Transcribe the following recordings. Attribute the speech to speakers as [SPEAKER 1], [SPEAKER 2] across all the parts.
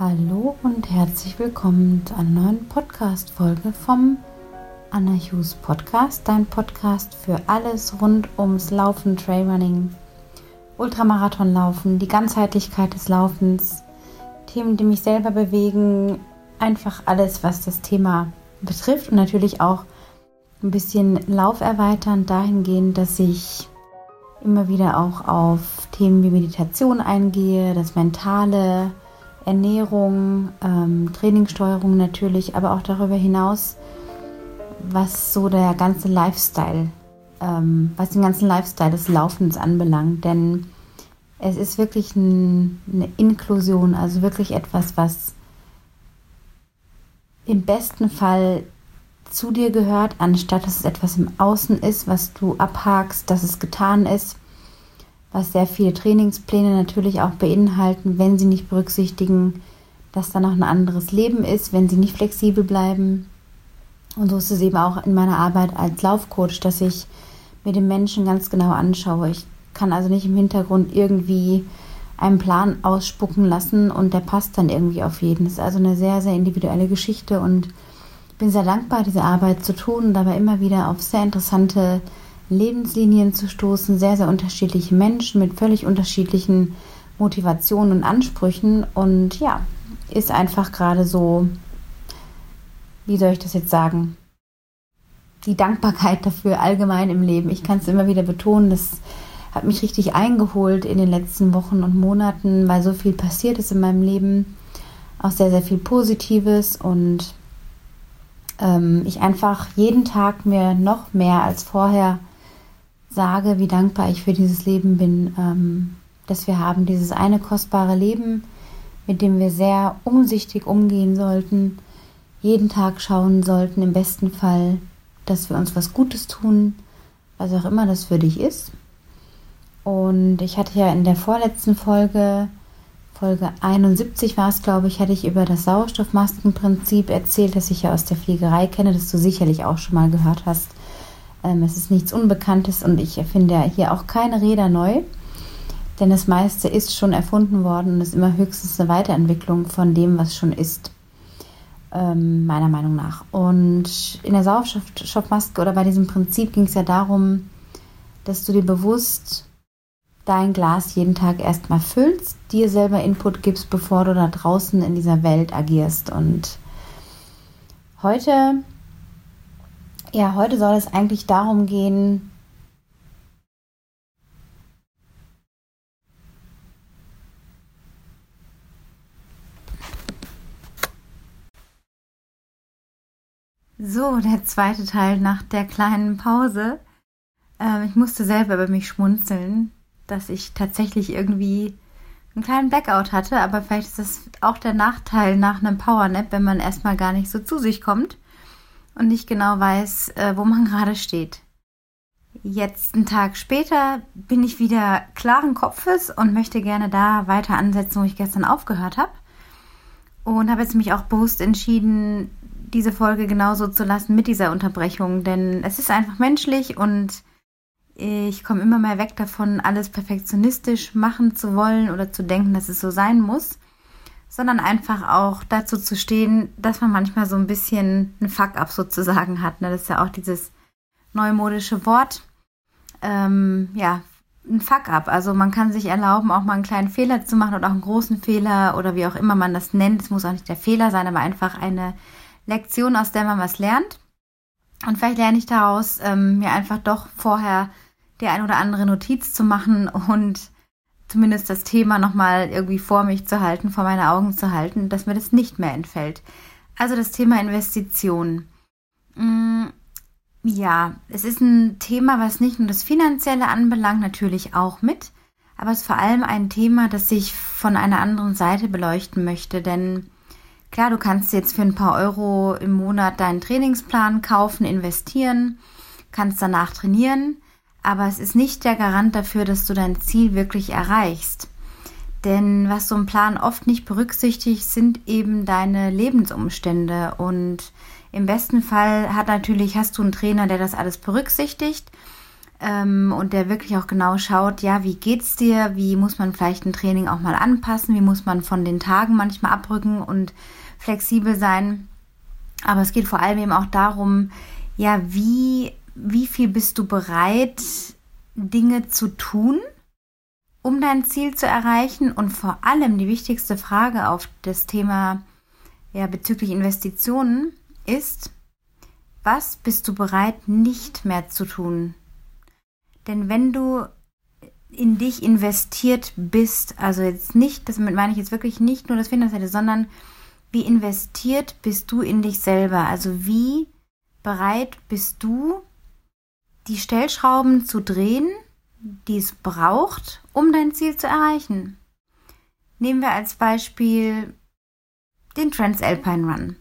[SPEAKER 1] Hallo und herzlich willkommen zu einer neuen Podcast-Folge vom Anna Hughes Podcast, dein Podcast für alles rund ums Laufen, Trailrunning, Ultramarathonlaufen, die Ganzheitlichkeit des Laufens, Themen, die mich selber bewegen, einfach alles, was das Thema betrifft und natürlich auch ein bisschen Lauf erweitern dahingehend, dass ich immer wieder auch auf Themen wie Meditation eingehe, das Mentale, Ernährung, ähm, Trainingssteuerung natürlich, aber auch darüber hinaus, was so der ganze Lifestyle, ähm, was den ganzen Lifestyle des Laufens anbelangt. Denn es ist wirklich ein, eine Inklusion, also wirklich etwas, was im besten Fall zu dir gehört, anstatt dass es etwas im Außen ist, was du abhakst, dass es getan ist was sehr viele Trainingspläne natürlich auch beinhalten, wenn sie nicht berücksichtigen, dass da noch ein anderes Leben ist, wenn sie nicht flexibel bleiben. Und so ist es eben auch in meiner Arbeit als Laufcoach, dass ich mir den Menschen ganz genau anschaue. Ich kann also nicht im Hintergrund irgendwie einen Plan ausspucken lassen und der passt dann irgendwie auf jeden. Das ist also eine sehr, sehr individuelle Geschichte und ich bin sehr dankbar, diese Arbeit zu tun und dabei immer wieder auf sehr interessante Lebenslinien zu stoßen, sehr, sehr unterschiedliche Menschen mit völlig unterschiedlichen Motivationen und Ansprüchen. Und ja, ist einfach gerade so, wie soll ich das jetzt sagen? Die Dankbarkeit dafür allgemein im Leben. Ich kann es immer wieder betonen, das hat mich richtig eingeholt in den letzten Wochen und Monaten, weil so viel passiert ist in meinem Leben. Auch sehr, sehr viel Positives und ähm, ich einfach jeden Tag mir noch mehr als vorher sage, wie dankbar ich für dieses Leben bin, ähm, dass wir haben, dieses eine kostbare Leben, mit dem wir sehr umsichtig umgehen sollten, jeden Tag schauen sollten, im besten Fall, dass wir uns was Gutes tun, was auch immer das für dich ist. Und ich hatte ja in der vorletzten Folge, Folge 71 war es, glaube ich, hatte ich über das Sauerstoffmaskenprinzip erzählt, das ich ja aus der Fliegerei kenne, das du sicherlich auch schon mal gehört hast. Ähm, es ist nichts Unbekanntes und ich erfinde hier auch keine Räder neu, denn das meiste ist schon erfunden worden und ist immer höchstens eine Weiterentwicklung von dem, was schon ist. Ähm, meiner Meinung nach. Und in der Sauerstoffmaske oder bei diesem Prinzip ging es ja darum, dass du dir bewusst dein Glas jeden Tag erstmal füllst, dir selber Input gibst, bevor du da draußen in dieser Welt agierst. Und heute ja, heute soll es eigentlich darum gehen, So, der zweite Teil nach der kleinen Pause. Ähm, ich musste selber über mich schmunzeln, dass ich tatsächlich irgendwie einen kleinen Blackout hatte, aber vielleicht ist das auch der Nachteil nach einem Powernap, wenn man erstmal gar nicht so zu sich kommt und nicht genau weiß, äh, wo man gerade steht. Jetzt, einen Tag später, bin ich wieder klaren Kopfes und möchte gerne da weiter ansetzen, wo ich gestern aufgehört habe. Und habe jetzt mich auch bewusst entschieden, diese Folge genauso zu lassen mit dieser Unterbrechung, denn es ist einfach menschlich und ich komme immer mehr weg davon, alles perfektionistisch machen zu wollen oder zu denken, dass es so sein muss sondern einfach auch dazu zu stehen, dass man manchmal so ein bisschen ein Fuck-up sozusagen hat. Ne? Das ist ja auch dieses neumodische Wort. Ähm, ja, ein Fuck-up. Also man kann sich erlauben, auch mal einen kleinen Fehler zu machen oder auch einen großen Fehler oder wie auch immer man das nennt. Es muss auch nicht der Fehler sein, aber einfach eine Lektion, aus der man was lernt. Und vielleicht lerne ich daraus, ähm, mir einfach doch vorher die ein oder andere Notiz zu machen und zumindest das Thema nochmal irgendwie vor mich zu halten, vor meine Augen zu halten, dass mir das nicht mehr entfällt. Also das Thema Investition. Mm, ja, es ist ein Thema, was nicht nur das Finanzielle anbelangt, natürlich auch mit, aber es ist vor allem ein Thema, das ich von einer anderen Seite beleuchten möchte, denn klar, du kannst jetzt für ein paar Euro im Monat deinen Trainingsplan kaufen, investieren, kannst danach trainieren, aber es ist nicht der Garant dafür, dass du dein Ziel wirklich erreichst. Denn was so ein Plan oft nicht berücksichtigt, sind eben deine Lebensumstände. Und im besten Fall hat natürlich, hast du einen Trainer, der das alles berücksichtigt. ähm, und der wirklich auch genau schaut, ja, wie geht's dir, wie muss man vielleicht ein Training auch mal anpassen, wie muss man von den Tagen manchmal abrücken und flexibel sein. Aber es geht vor allem eben auch darum, ja, wie, wie viel bist du bereit, Dinge zu tun, um dein Ziel zu erreichen? Und vor allem die wichtigste Frage auf das Thema ja, bezüglich Investitionen ist, was bist du bereit nicht mehr zu tun? Denn wenn du in dich investiert bist, also jetzt nicht, das meine ich jetzt wirklich nicht nur das Finanzielle, sondern wie investiert bist du in dich selber? Also wie bereit bist du, die Stellschrauben zu drehen, die es braucht, um dein Ziel zu erreichen? Nehmen wir als Beispiel den Transalpine Run.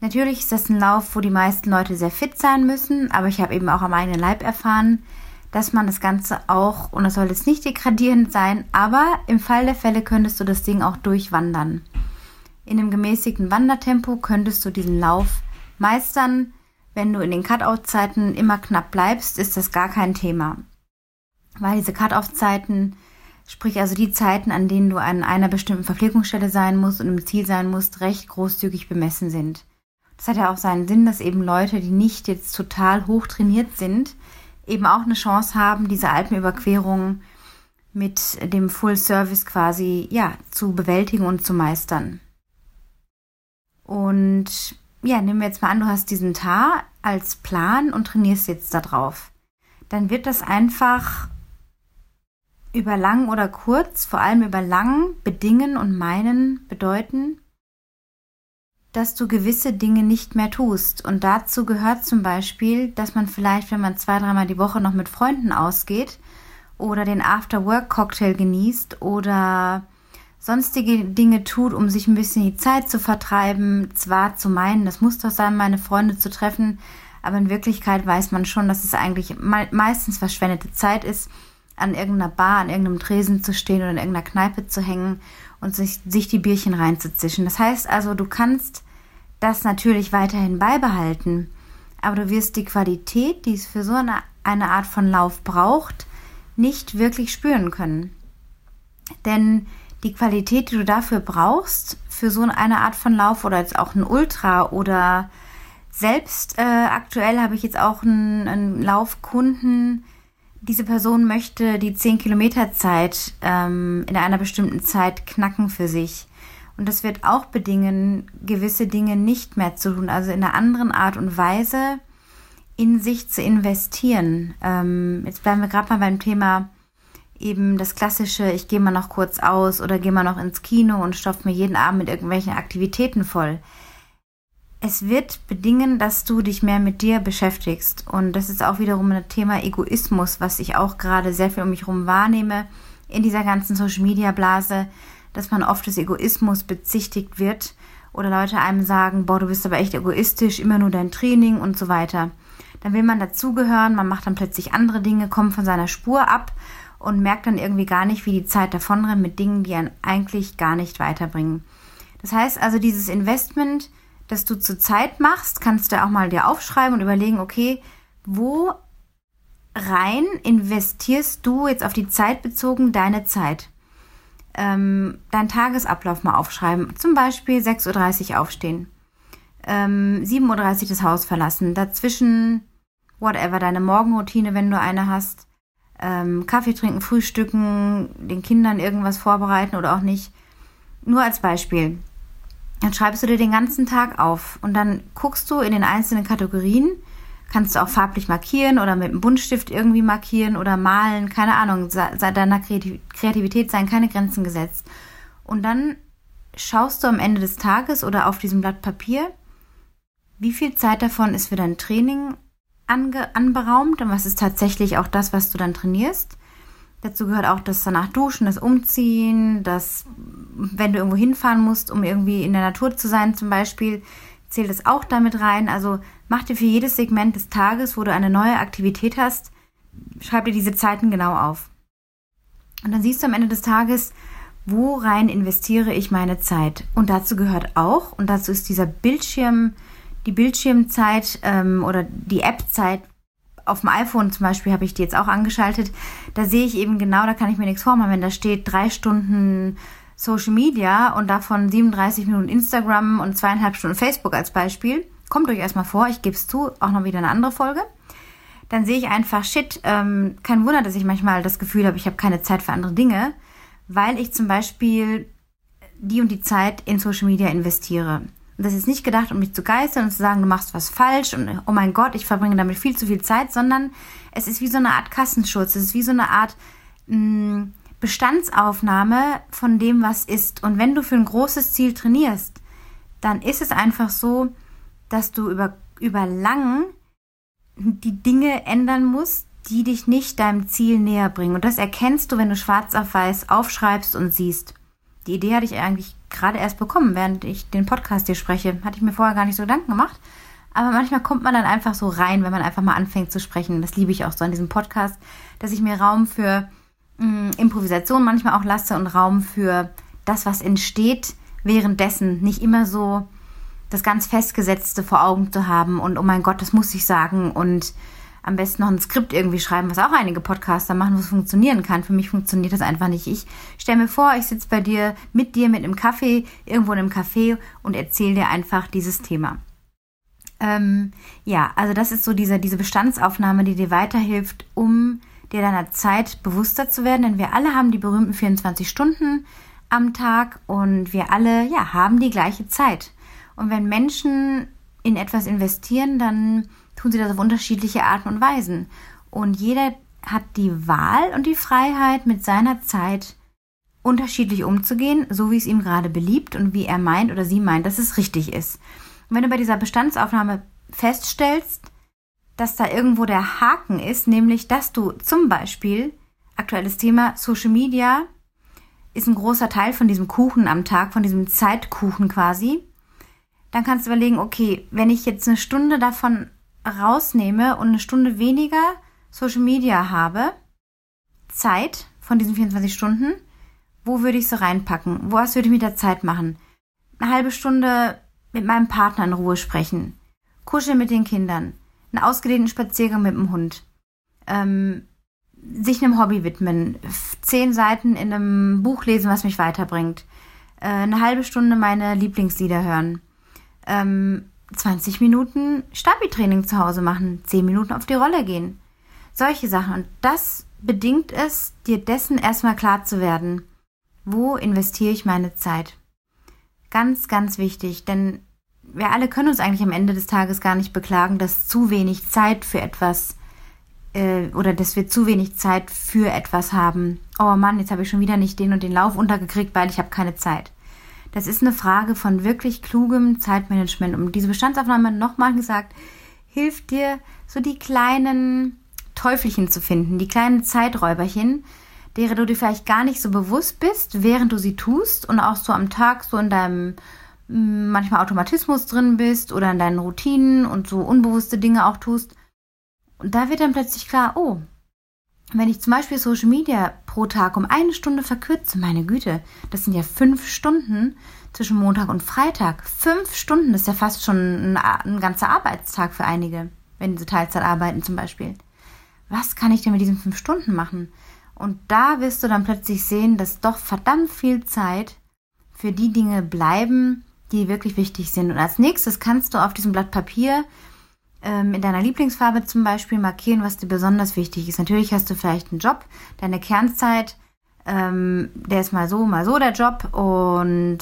[SPEAKER 1] Natürlich ist das ein Lauf, wo die meisten Leute sehr fit sein müssen, aber ich habe eben auch am eigenen Leib erfahren, dass man das Ganze auch, und das soll jetzt nicht degradierend sein, aber im Fall der Fälle könntest du das Ding auch durchwandern. In einem gemäßigten Wandertempo könntest du diesen Lauf meistern. Wenn du in den Cut-Out-Zeiten immer knapp bleibst, ist das gar kein Thema. Weil diese Cut-Off-Zeiten, sprich also die Zeiten, an denen du an einer bestimmten Verpflegungsstelle sein musst und im Ziel sein musst, recht großzügig bemessen sind. Das hat ja auch seinen Sinn, dass eben Leute, die nicht jetzt total hoch trainiert sind, eben auch eine Chance haben, diese Alpenüberquerung mit dem Full Service quasi ja zu bewältigen und zu meistern. Und ja, nehmen wir jetzt mal an, du hast diesen Tar als Plan und trainierst jetzt da drauf. Dann wird das einfach über lang oder kurz, vor allem über lang bedingen und meinen bedeuten, dass du gewisse Dinge nicht mehr tust. Und dazu gehört zum Beispiel, dass man vielleicht, wenn man zwei, dreimal die Woche noch mit Freunden ausgeht oder den After-Work-Cocktail genießt oder sonstige Dinge tut, um sich ein bisschen die Zeit zu vertreiben, zwar zu meinen, das muss doch sein, meine Freunde zu treffen, aber in Wirklichkeit weiß man schon, dass es eigentlich meistens verschwendete Zeit ist, an irgendeiner Bar, an irgendeinem Tresen zu stehen oder in irgendeiner Kneipe zu hängen und sich, sich die Bierchen reinzuzischen. Das heißt also, du kannst das natürlich weiterhin beibehalten, aber du wirst die Qualität, die es für so eine, eine Art von Lauf braucht, nicht wirklich spüren können. Denn die Qualität, die du dafür brauchst, für so eine Art von Lauf oder jetzt auch ein Ultra oder selbst äh, aktuell habe ich jetzt auch einen, einen Laufkunden, diese Person möchte die 10 Kilometer Zeit ähm, in einer bestimmten Zeit knacken für sich. Und das wird auch bedingen, gewisse Dinge nicht mehr zu tun, also in einer anderen Art und Weise in sich zu investieren. Ähm, jetzt bleiben wir gerade mal beim Thema eben das klassische, ich gehe mal noch kurz aus oder gehe mal noch ins Kino und stopfe mir jeden Abend mit irgendwelchen Aktivitäten voll es wird bedingen, dass du dich mehr mit dir beschäftigst. Und das ist auch wiederum ein Thema Egoismus, was ich auch gerade sehr viel um mich herum wahrnehme in dieser ganzen Social Media Blase, dass man oft des Egoismus bezichtigt wird oder Leute einem sagen, boah, du bist aber echt egoistisch, immer nur dein Training und so weiter. Dann will man dazugehören, man macht dann plötzlich andere Dinge, kommt von seiner Spur ab und merkt dann irgendwie gar nicht, wie die Zeit davonrennt mit Dingen, die einen eigentlich gar nicht weiterbringen. Das heißt also, dieses Investment das du zur Zeit machst, kannst du auch mal dir aufschreiben und überlegen, okay, wo rein investierst du jetzt auf die Zeit bezogen deine Zeit? Ähm, deinen Tagesablauf mal aufschreiben. Zum Beispiel 6.30 Uhr aufstehen. Ähm, 7.30 Uhr das Haus verlassen. Dazwischen, whatever, deine Morgenroutine, wenn du eine hast. Ähm, Kaffee trinken, frühstücken, den Kindern irgendwas vorbereiten oder auch nicht. Nur als Beispiel. Dann schreibst du dir den ganzen Tag auf und dann guckst du in den einzelnen Kategorien, kannst du auch farblich markieren oder mit einem Buntstift irgendwie markieren oder malen, keine Ahnung, deiner Kreativität seien keine Grenzen gesetzt. Und dann schaust du am Ende des Tages oder auf diesem Blatt Papier, wie viel Zeit davon ist für dein Training ange anberaumt und was ist tatsächlich auch das, was du dann trainierst. Dazu gehört auch das danach Duschen, das Umziehen, das, wenn du irgendwo hinfahren musst, um irgendwie in der Natur zu sein zum Beispiel, zählt es auch damit rein. Also mach dir für jedes Segment des Tages, wo du eine neue Aktivität hast, schreib dir diese Zeiten genau auf. Und dann siehst du am Ende des Tages, wo rein investiere ich meine Zeit. Und dazu gehört auch, und dazu ist dieser Bildschirm, die Bildschirmzeit ähm, oder die App-Zeit auf dem iPhone zum Beispiel habe ich die jetzt auch angeschaltet. Da sehe ich eben genau, da kann ich mir nichts vormachen, wenn da steht drei Stunden Social Media und davon 37 Minuten Instagram und zweieinhalb Stunden Facebook als Beispiel. Kommt euch erstmal vor, ich gebe es zu, auch noch wieder eine andere Folge. Dann sehe ich einfach, shit, ähm, kein Wunder, dass ich manchmal das Gefühl habe, ich habe keine Zeit für andere Dinge, weil ich zum Beispiel die und die Zeit in Social Media investiere. Das ist nicht gedacht, um mich zu geißeln und zu sagen, du machst was falsch und oh mein Gott, ich verbringe damit viel zu viel Zeit, sondern es ist wie so eine Art Kassenschutz, es ist wie so eine Art mh, mm, Bestandsaufnahme von dem, was ist. Und wenn du für ein großes Ziel trainierst, dann ist es einfach so, dass du über, über lang die Dinge ändern musst, die dich nicht deinem Ziel näher bringen. Und das erkennst du, wenn du schwarz auf weiß aufschreibst und siehst. Die Idee hatte ich eigentlich gerade erst bekommen, während ich den Podcast hier spreche. Hatte ich mir vorher gar nicht so Gedanken gemacht. Aber manchmal kommt man dann einfach so rein, wenn man einfach mal anfängt zu sprechen. Das liebe ich auch so an diesem Podcast, dass ich mir Raum für mh, mm, Improvisation manchmal auch lasse und Raum für das, was entsteht, währenddessen nicht immer so das ganz Festgesetzte vor Augen zu haben und oh mein Gott, das muss ich sagen und am besten noch ein Skript irgendwie schreiben, was auch einige Podcaster machen, wo es funktionieren kann. Für mich funktioniert das einfach nicht. Ich stelle mir vor, ich sitze bei dir, mit dir, mit einem Kaffee, irgendwo in einem Café und erzähle dir einfach dieses Thema. Ähm, ja, also das ist so diese, diese Bestandsaufnahme, die dir weiterhilft, um dir deiner Zeit bewusster zu werden. Denn wir alle haben die berühmten 24 Stunden am Tag und wir alle, ja, haben die gleiche Zeit. Und wenn Menschen in etwas investieren, dann tun sie das auf unterschiedliche Arten und Weisen. Und jeder hat die Wahl und die Freiheit, mit seiner Zeit unterschiedlich umzugehen, so wie es ihm gerade beliebt und wie er meint oder sie meint, dass es richtig ist. Und wenn du bei dieser Bestandsaufnahme feststellst, dass da irgendwo der Haken ist, nämlich dass du zum Beispiel, aktuelles Thema Social Media, ist ein großer Teil von diesem Kuchen am Tag, von diesem Zeitkuchen quasi, dann kannst du überlegen, okay, wenn ich jetzt eine Stunde davon rausnehme und eine Stunde weniger Social Media habe, Zeit von diesen 24 Stunden, wo würde ich sie reinpacken? Was würde ich mit der Zeit machen? Eine halbe Stunde mit meinem Partner in Ruhe sprechen, kuscheln mit den Kindern, einen ausgedehnten Spaziergang mit dem Hund, ähm, sich einem Hobby widmen, zehn Seiten in einem Buch lesen, was mich weiterbringt, äh, eine halbe Stunde meine Lieblingslieder hören, ähm, 20 Minuten Stabi-Training zu Hause machen, 10 Minuten auf die Rolle gehen. Solche Sachen. Und das bedingt es, dir dessen erstmal klar zu werden. Wo investiere ich meine Zeit? Ganz, ganz wichtig, denn wir alle können uns eigentlich am Ende des Tages gar nicht beklagen, dass zu wenig Zeit für etwas äh, oder dass wir zu wenig Zeit für etwas haben. Oh Mann, jetzt habe ich schon wieder nicht den und den Lauf untergekriegt, weil ich habe keine Zeit. Das ist eine Frage von wirklich klugem Zeitmanagement. Um diese Bestandsaufnahme nochmal gesagt, hilft dir, so die kleinen Teufelchen zu finden, die kleinen Zeiträuberchen, derer du dir vielleicht gar nicht so bewusst bist, während du sie tust und auch so am Tag so in deinem mm, manchmal Automatismus drin bist oder in deinen Routinen und so unbewusste Dinge auch tust. Und da wird dann plötzlich klar, oh, wenn ich zum Beispiel Social Media pro Tag um eine Stunde verkürze, meine Güte, das sind ja fünf Stunden zwischen Montag und Freitag. Fünf Stunden, ist ja fast schon ein, ein ganzer Arbeitstag für einige, wenn sie Teilzeit arbeiten zum Beispiel. Was kann ich denn mit diesen fünf Stunden machen? Und da wirst du dann plötzlich sehen, dass doch verdammt viel Zeit für die Dinge bleiben, die wirklich wichtig sind. Und als nächstes kannst du auf diesem Blatt Papier ähm, in deiner Lieblingsfarbe zum Beispiel markieren, was dir besonders wichtig ist. Natürlich hast du vielleicht einen Job, deine Kernzeit, ähm, der ist mal so, mal so der Job und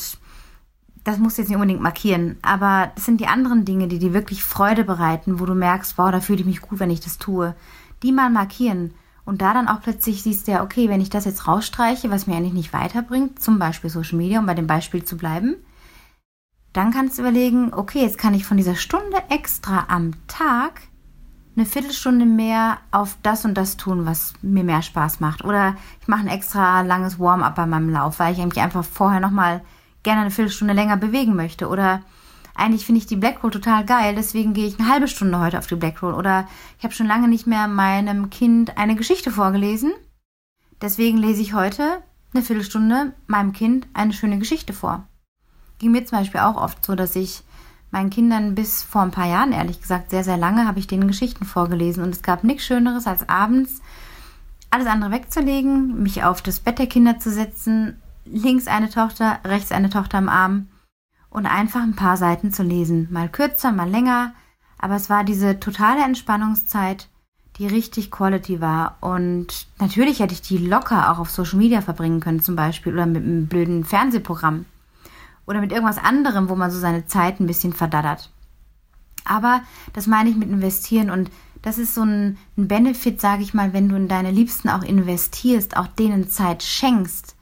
[SPEAKER 1] das musst du jetzt nicht unbedingt markieren, aber das sind die anderen Dinge, die dir wirklich Freude bereiten, wo du merkst, wow, da fühle ich mich gut, wenn ich das tue. Die mal markieren und da dann auch plötzlich siehst du ja, okay, wenn ich das jetzt rausstreiche, was mir eigentlich nicht weiterbringt, zum Beispiel Social Media, um bei dem Beispiel zu bleiben, dann kannst du überlegen, okay, jetzt kann ich von dieser Stunde extra am Tag eine Viertelstunde mehr auf das und das tun, was mir mehr Spaß macht. Oder ich mache ein extra langes Warm-up bei meinem Lauf, weil ich mich einfach vorher nochmal gerne eine Viertelstunde länger bewegen möchte. Oder eigentlich finde ich die Black Roll total geil, deswegen gehe ich eine halbe Stunde heute auf die Black Roll. Oder ich habe schon lange nicht mehr meinem Kind eine Geschichte vorgelesen. Deswegen lese ich heute eine Viertelstunde meinem Kind eine schöne Geschichte vor ging mir zum Beispiel auch oft so, dass ich meinen Kindern bis vor ein paar Jahren, ehrlich gesagt, sehr, sehr lange, habe ich denen Geschichten vorgelesen. Und es gab nichts Schöneres, als abends alles andere wegzulegen, mich auf das Bett der Kinder zu setzen, links eine Tochter, rechts eine Tochter am Arm und einfach ein paar Seiten zu lesen. Mal kürzer, mal länger. Aber es war diese totale Entspannungszeit, die richtig Quality war. Und natürlich hätte ich die locker auch auf Social Media verbringen können, zum Beispiel, oder mit einem blöden Fernsehprogramm. Oder mit irgendwas anderem, wo man so seine Zeit ein bisschen verdaddert. Aber das meine ich mit investieren und das ist so ein, ein Benefit, sage ich mal, wenn du in deine Liebsten auch investierst, auch denen Zeit schenkst,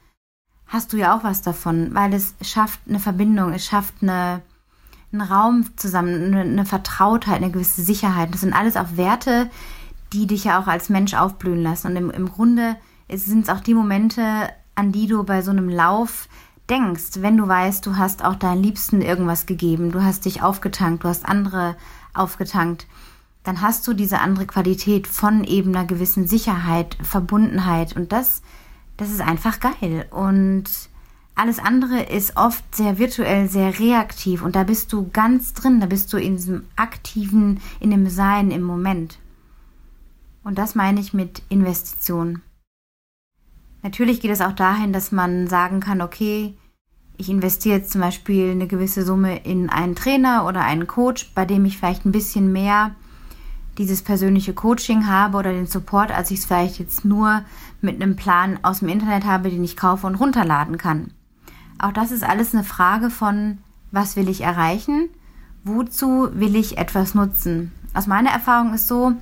[SPEAKER 1] hast du ja auch was davon, weil es schafft eine Verbindung, es schafft eine, einen Raum zusammen, eine, eine Vertrautheit, eine gewisse Sicherheit. Das sind alles auch Werte, die dich ja auch als Mensch aufblühen lassen. Und im, im Grunde sind es auch die Momente, an die du bei so einem Lauf denkst, wenn du weißt, du hast auch deinen Liebsten irgendwas gegeben, du hast dich aufgetankt, du hast andere aufgetankt, dann hast du diese andere Qualität von eben einer gewissen Sicherheit, Verbundenheit und das, das ist einfach geil und alles andere ist oft sehr virtuell, sehr reaktiv und da bist du ganz drin, da bist du in diesem aktiven, in dem Sein im Moment. Und das meine ich mit Investition. Natürlich geht es auch dahin, dass man sagen kann, okay, ich investiere jetzt zum Beispiel eine gewisse Summe in einen Trainer oder einen Coach, bei dem ich vielleicht ein bisschen mehr dieses persönliche Coaching habe oder den Support, als ich es vielleicht jetzt nur mit einem Plan aus dem Internet habe, den ich kaufe und runterladen kann. Auch das ist alles eine Frage von, was will ich erreichen? Wozu will ich etwas nutzen? Aus meiner Erfahrung ist so,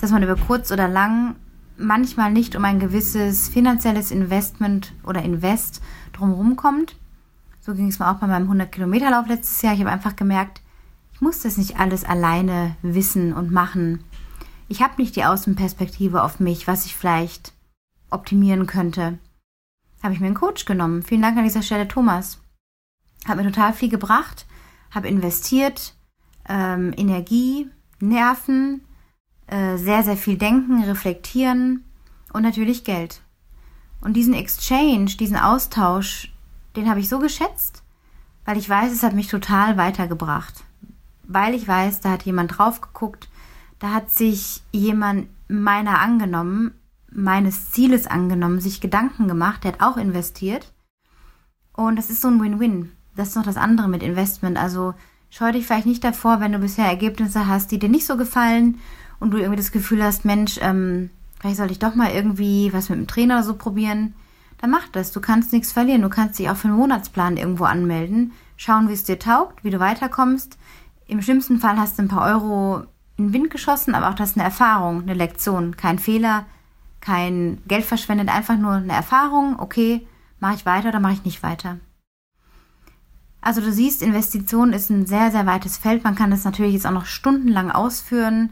[SPEAKER 1] dass man über kurz oder lang manchmal nicht um ein gewisses finanzielles Investment oder Invest drumherum kommt. So ging es mir auch bei meinem 100-Kilometer-Lauf letztes Jahr. Ich habe einfach gemerkt, ich muss das nicht alles alleine wissen und machen. Ich habe nicht die Außenperspektive auf mich, was ich vielleicht optimieren könnte. Habe ich mir einen Coach genommen. Vielen Dank an dieser Stelle, Thomas. Hat mir total viel gebracht, habe investiert, ähm, Energie, Nerven, äh, sehr, sehr viel denken, reflektieren und natürlich Geld. Und diesen Exchange, diesen Austausch, den habe ich so geschätzt, weil ich weiß, es hat mich total weitergebracht. Weil ich weiß, da hat jemand drauf geguckt, da hat sich jemand meiner angenommen, meines Zieles angenommen, sich Gedanken gemacht, der hat auch investiert. Und das ist so ein Win-Win. Das ist noch das andere mit Investment. Also scheu dich vielleicht nicht davor, wenn du bisher Ergebnisse hast, die dir nicht so gefallen und du irgendwie das Gefühl hast, Mensch, ähm, vielleicht sollte ich doch mal irgendwie was mit dem Trainer so probieren, dann mach das. Du kannst nichts verlieren. Du kannst dich auch für einen Monatsplan irgendwo anmelden, schauen, wie es dir taugt, wie du weiterkommst. Im schlimmsten Fall hast du ein paar Euro in den Wind geschossen, aber auch das ist eine Erfahrung, eine Lektion, kein Fehler, kein Geld verschwendet, einfach nur eine Erfahrung. Okay, mache ich weiter oder mache ich nicht weiter. Also du siehst, Investition ist ein sehr, sehr weites Feld. Man kann das natürlich jetzt auch noch stundenlang ausführen.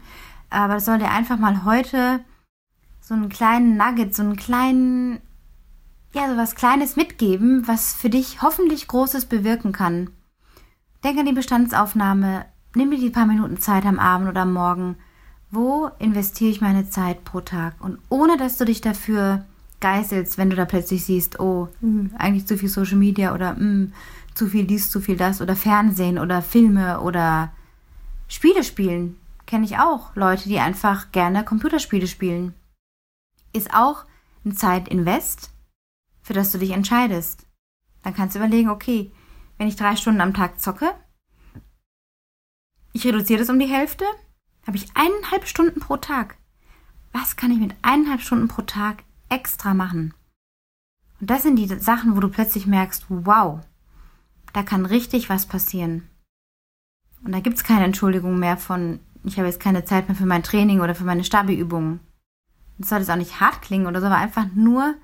[SPEAKER 1] Aber das soll dir einfach mal heute so einen kleinen Nugget, so einen kleinen, ja, so was Kleines mitgeben, was für dich hoffentlich Großes bewirken kann. Denk an die Bestandsaufnahme, nimm dir die paar Minuten Zeit am Abend oder am Morgen. Wo investiere ich meine Zeit pro Tag? Und ohne dass du dich dafür geißelst, wenn du da plötzlich siehst, oh, mh, hm, eigentlich zu viel Social Media oder mh, hm, zu viel dies, zu viel das oder Fernsehen oder Filme oder Spiele spielen kenne ich auch Leute, die einfach gerne Computerspiele spielen. Ist auch ein Zeitinvest, für das du dich entscheidest. Dann kannst du überlegen, okay, wenn ich drei Stunden am Tag zocke, ich reduziere das um die Hälfte, habe ich eineinhalb Stunden pro Tag. Was kann ich mit eineinhalb Stunden pro Tag extra machen? Und das sind die Sachen, wo du plötzlich merkst, wow, da kann richtig was passieren. Und da gibt es keine Entschuldigung mehr von, ich habe jetzt keine Zeit mehr für mein Training oder für meine Stabi-Übungen. Das soll jetzt auch nicht hart klingen oder so, aber einfach nur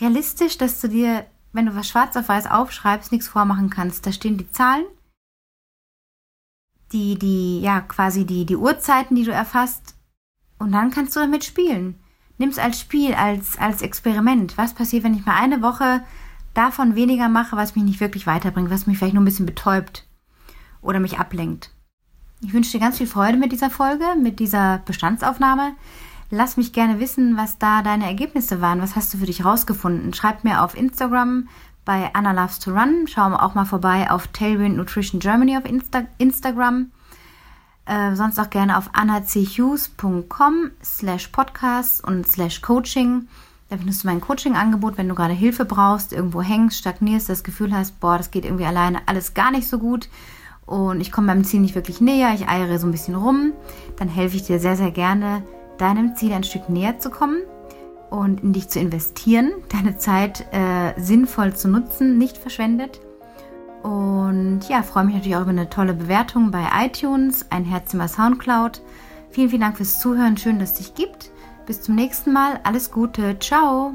[SPEAKER 1] realistisch, dass du dir, wenn du was schwarz auf weiß aufschreibst, nichts vormachen kannst. Da stehen die Zahlen, die, die, ja, quasi die, die Uhrzeiten, die du erfasst. Und dann kannst du damit spielen. Nimm es als Spiel, als, als Experiment. Was passiert, wenn ich mal eine Woche davon weniger mache, was mich nicht wirklich weiterbringt, was mich vielleicht nur ein bisschen betäubt oder mich ablenkt? Ich wünsche dir ganz viel Freude mit dieser Folge, mit dieser Bestandsaufnahme. Lass mich gerne wissen, was da deine Ergebnisse waren. Was hast du für dich rausgefunden? Schreib mir auf Instagram bei Anna Loves to Run. Schau auch mal vorbei auf Tailwind Nutrition Germany auf Insta Instagram. Äh, sonst auch gerne auf annachughes.com slash podcast und slash coaching. Da findest du mein Coaching-Angebot, wenn du gerade Hilfe brauchst, irgendwo hängst, stagnierst, das Gefühl hast, boah, das geht irgendwie alleine alles gar nicht so gut und ich komme meinem Ziel nicht wirklich näher, ich eiere so ein bisschen rum, dann helfe ich dir sehr, sehr gerne, deinem Ziel ein Stück näher zu kommen und in dich zu investieren, deine Zeit äh, sinnvoll zu nutzen, nicht verschwendet. Und ja, freue mich natürlich auch über eine tolle Bewertung bei iTunes, ein Herz immer Soundcloud. Vielen, vielen Dank fürs Zuhören. Schön, dass es dich gibt. Bis zum nächsten Mal. Alles Gute. Ciao.